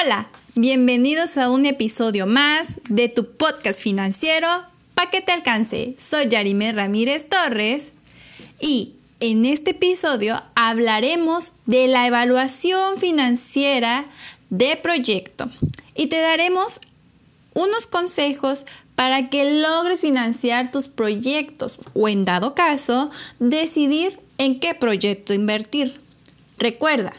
Hola, bienvenidos a un episodio más de tu podcast financiero para que te alcance. Soy Yarime Ramírez Torres y en este episodio hablaremos de la evaluación financiera de proyecto y te daremos unos consejos para que logres financiar tus proyectos o en dado caso decidir en qué proyecto invertir. Recuerda,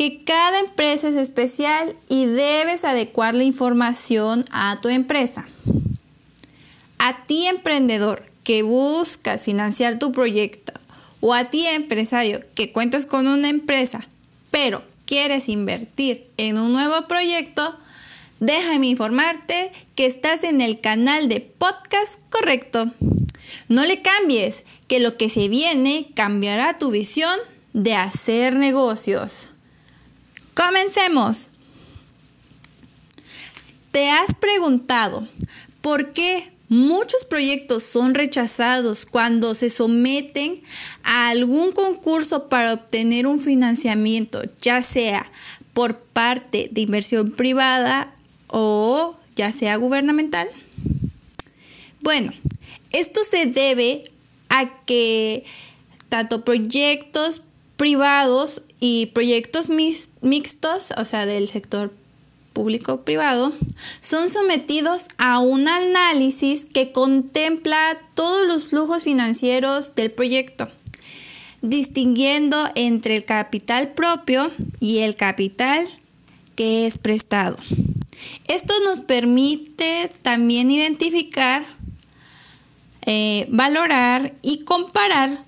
que cada empresa es especial y debes adecuar la información a tu empresa. A ti emprendedor que buscas financiar tu proyecto o a ti empresario que cuentas con una empresa pero quieres invertir en un nuevo proyecto, déjame informarte que estás en el canal de podcast correcto. No le cambies, que lo que se viene cambiará tu visión de hacer negocios. Comencemos. ¿Te has preguntado por qué muchos proyectos son rechazados cuando se someten a algún concurso para obtener un financiamiento, ya sea por parte de inversión privada o ya sea gubernamental? Bueno, esto se debe a que tanto proyectos privados y proyectos mixtos, o sea, del sector público-privado, son sometidos a un análisis que contempla todos los flujos financieros del proyecto, distinguiendo entre el capital propio y el capital que es prestado. Esto nos permite también identificar, eh, valorar y comparar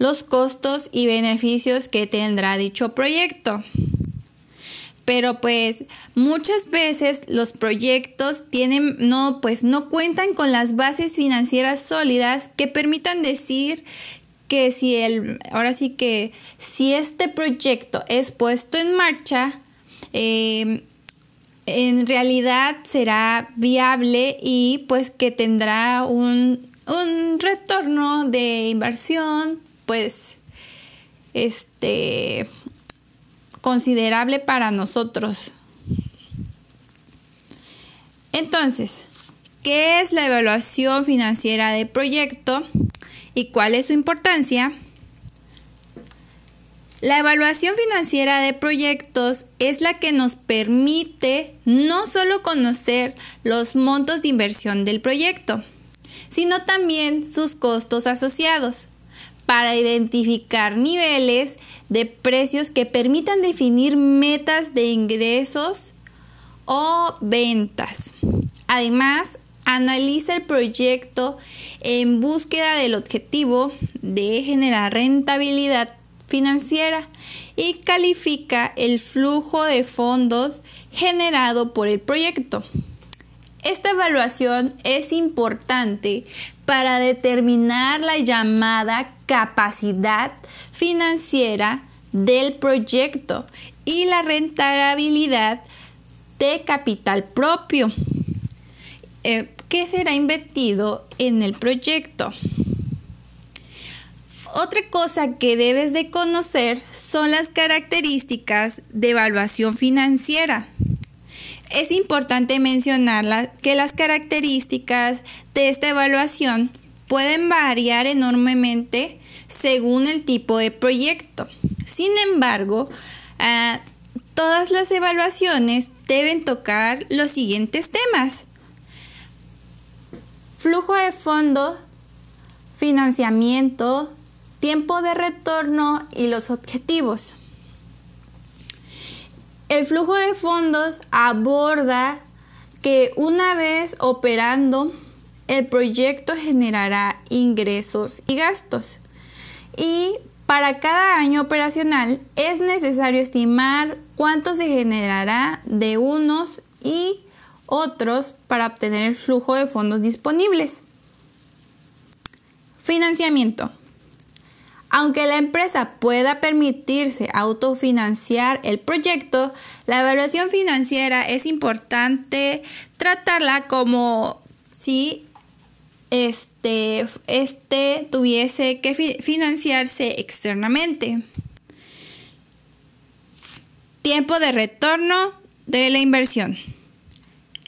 los costos y beneficios que tendrá dicho proyecto. Pero pues muchas veces los proyectos tienen no pues no cuentan con las bases financieras sólidas que permitan decir que si el ahora sí que si este proyecto es puesto en marcha em, en realidad será viable y pues que tendrá un, un retorno de inversión pues este considerable para nosotros. Entonces, ¿qué es la evaluación financiera de proyecto y cuál es su importancia? La evaluación financiera de proyectos es la que nos permite no solo conocer los montos de inversión del proyecto, sino también sus costos asociados para identificar niveles de precios que permitan definir metas de ingresos o ventas. Además, analiza el proyecto en búsqueda del objetivo de generar rentabilidad financiera y califica el flujo de fondos generado por el proyecto. Esta evaluación es importante para determinar la llamada capacidad financiera del proyecto y la rentabilidad de capital propio eh, que será invertido en el proyecto. Otra cosa que debes de conocer son las características de evaluación financiera. Es importante mencionar que las características de esta evaluación pueden variar enormemente según el tipo de proyecto. Sin embargo, ah, todas las evaluaciones deben tocar los siguientes temas. Flujo de fondo, financiamiento, tiempo de retorno y los objetivos. El flujo de fondos aborda que una vez operando, el proyecto generará ingresos y gastos. Y para cada año operacional es necesario estimar cuánto se generará de unos y otros para obtener el flujo de fondos disponibles. Financiamiento. Aunque la empresa pueda permitirse autofinanciar el proyecto, la evaluación financiera es importante tratarla como si este, este tuviese que financiarse externamente. Tiempo de retorno de la inversión.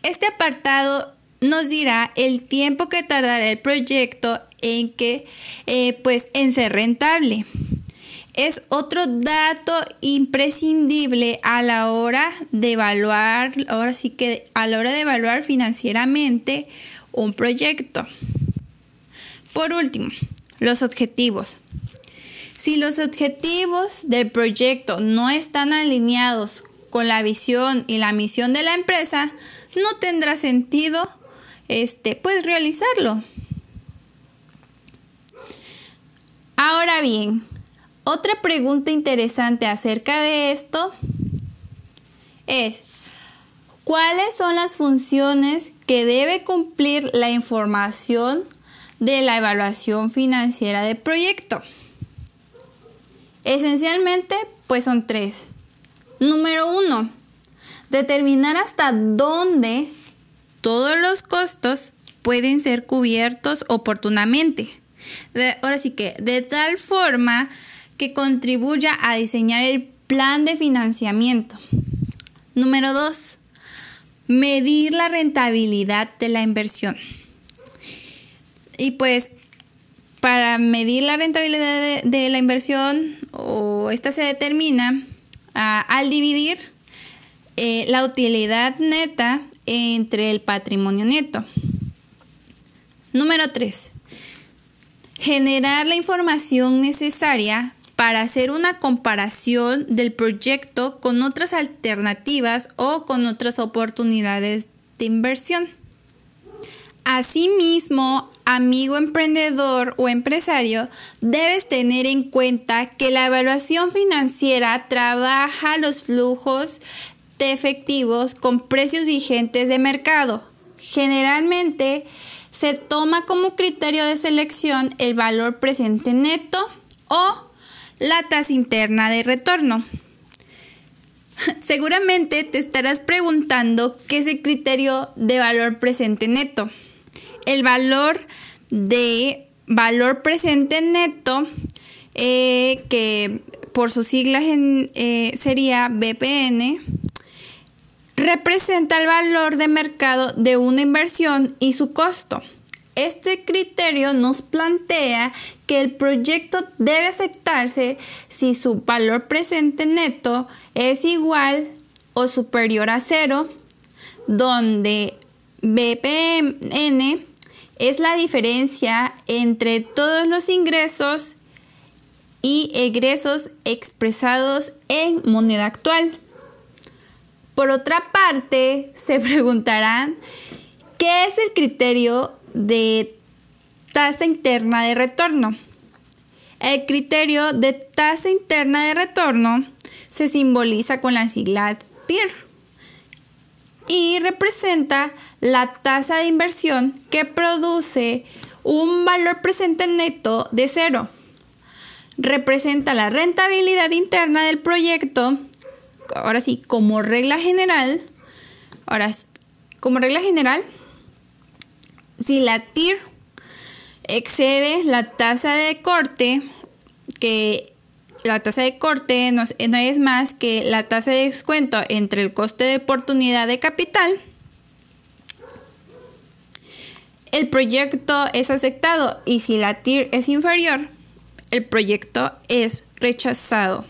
Este apartado nos dirá el tiempo que tardará el proyecto en que, eh, pues, en ser rentable. Es otro dato imprescindible a la hora de evaluar, ahora sí que a la hora de evaluar financieramente un proyecto. Por último, los objetivos. Si los objetivos del proyecto no están alineados con la visión y la misión de la empresa, no tendrá sentido este, pues realizarlo. Ahora bien, otra pregunta interesante acerca de esto es, ¿cuáles son las funciones que debe cumplir la información de la evaluación financiera del proyecto? Esencialmente, pues son tres. Número uno, determinar hasta dónde todos los costos pueden ser cubiertos oportunamente. Ahora sí que de tal forma que contribuya a diseñar el plan de financiamiento. Número dos, medir la rentabilidad de la inversión. Y pues para medir la rentabilidad de, la inversión, o esta se determina al dividir eh, la utilidad neta entre el patrimonio neto. Número 3. Generar la información necesaria para hacer una comparación del proyecto con otras alternativas o con otras oportunidades de inversión. Asimismo, amigo emprendedor o empresario, debes tener en cuenta que la evaluación financiera trabaja los flujos efectivos con precios vigentes de mercado. Generalmente se toma como criterio de selección el valor presente neto o la tasa interna de retorno. Seguramente te estarás preguntando qué es el criterio de valor presente neto. El valor de valor presente neto, eh, que por sus siglas eh, sería BPN, representa el valor de mercado de una inversión y su costo. Este criterio nos plantea que el proyecto debe aceptarse si su valor presente neto es igual o superior a cero, donde BPN es la diferencia entre todos los ingresos y egresos expresados en moneda actual. Por otra parte, se preguntarán, ¿qué es el criterio de tasa interna de retorno? El criterio de tasa interna de retorno se simboliza con la sigla TIR y representa la tasa de inversión que produce un valor presente neto de cero. Representa la rentabilidad interna del proyecto ahora sí, como regla general, ahora, como regla general, si la TIR excede la tasa de corte, que la tasa de corte no, es más que la tasa de descuento entre el coste de oportunidad de capital, el proyecto es aceptado y si la TIR es inferior, el proyecto es rechazado.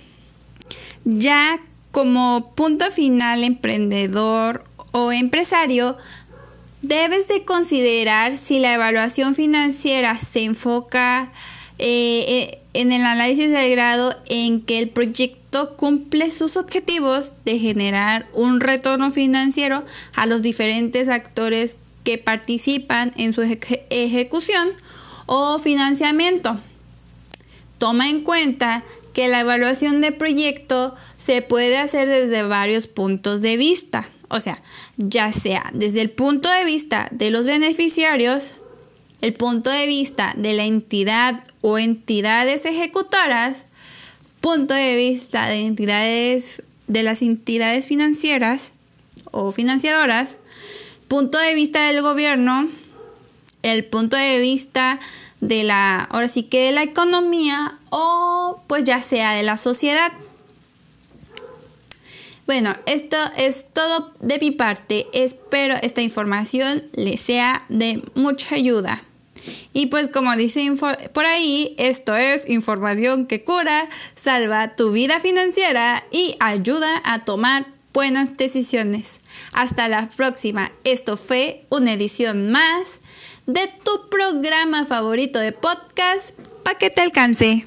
Ya como punto final emprendedor o empresario, debes de considerar si la evaluación financiera se enfoca eh, eh, en el análisis del grado en que el proyecto cumple sus objetivos de generar un retorno financiero a los diferentes actores que participan en su ejecución o financiamiento. Toma en cuenta que la evaluación de proyecto se puede hacer desde varios puntos de vista. O sea, ya sea desde el punto de vista de los beneficiarios, el punto de vista de la entidad o entidades ejecutoras, punto de vista de entidades de las entidades financieras o financiadoras, punto de vista del gobierno, el punto de vista de la, ahora sí que de la economía o pues ya sea de la sociedad. Bueno, esto es todo de mi parte. Espero esta información les sea de mucha ayuda. Y pues como dice por ahí, esto es información que cura, salva tu vida financiera y ayuda a tomar buenas decisiones. Hasta la próxima. Esto fue una edición más de tu programa favorito de podcast para que te alcance.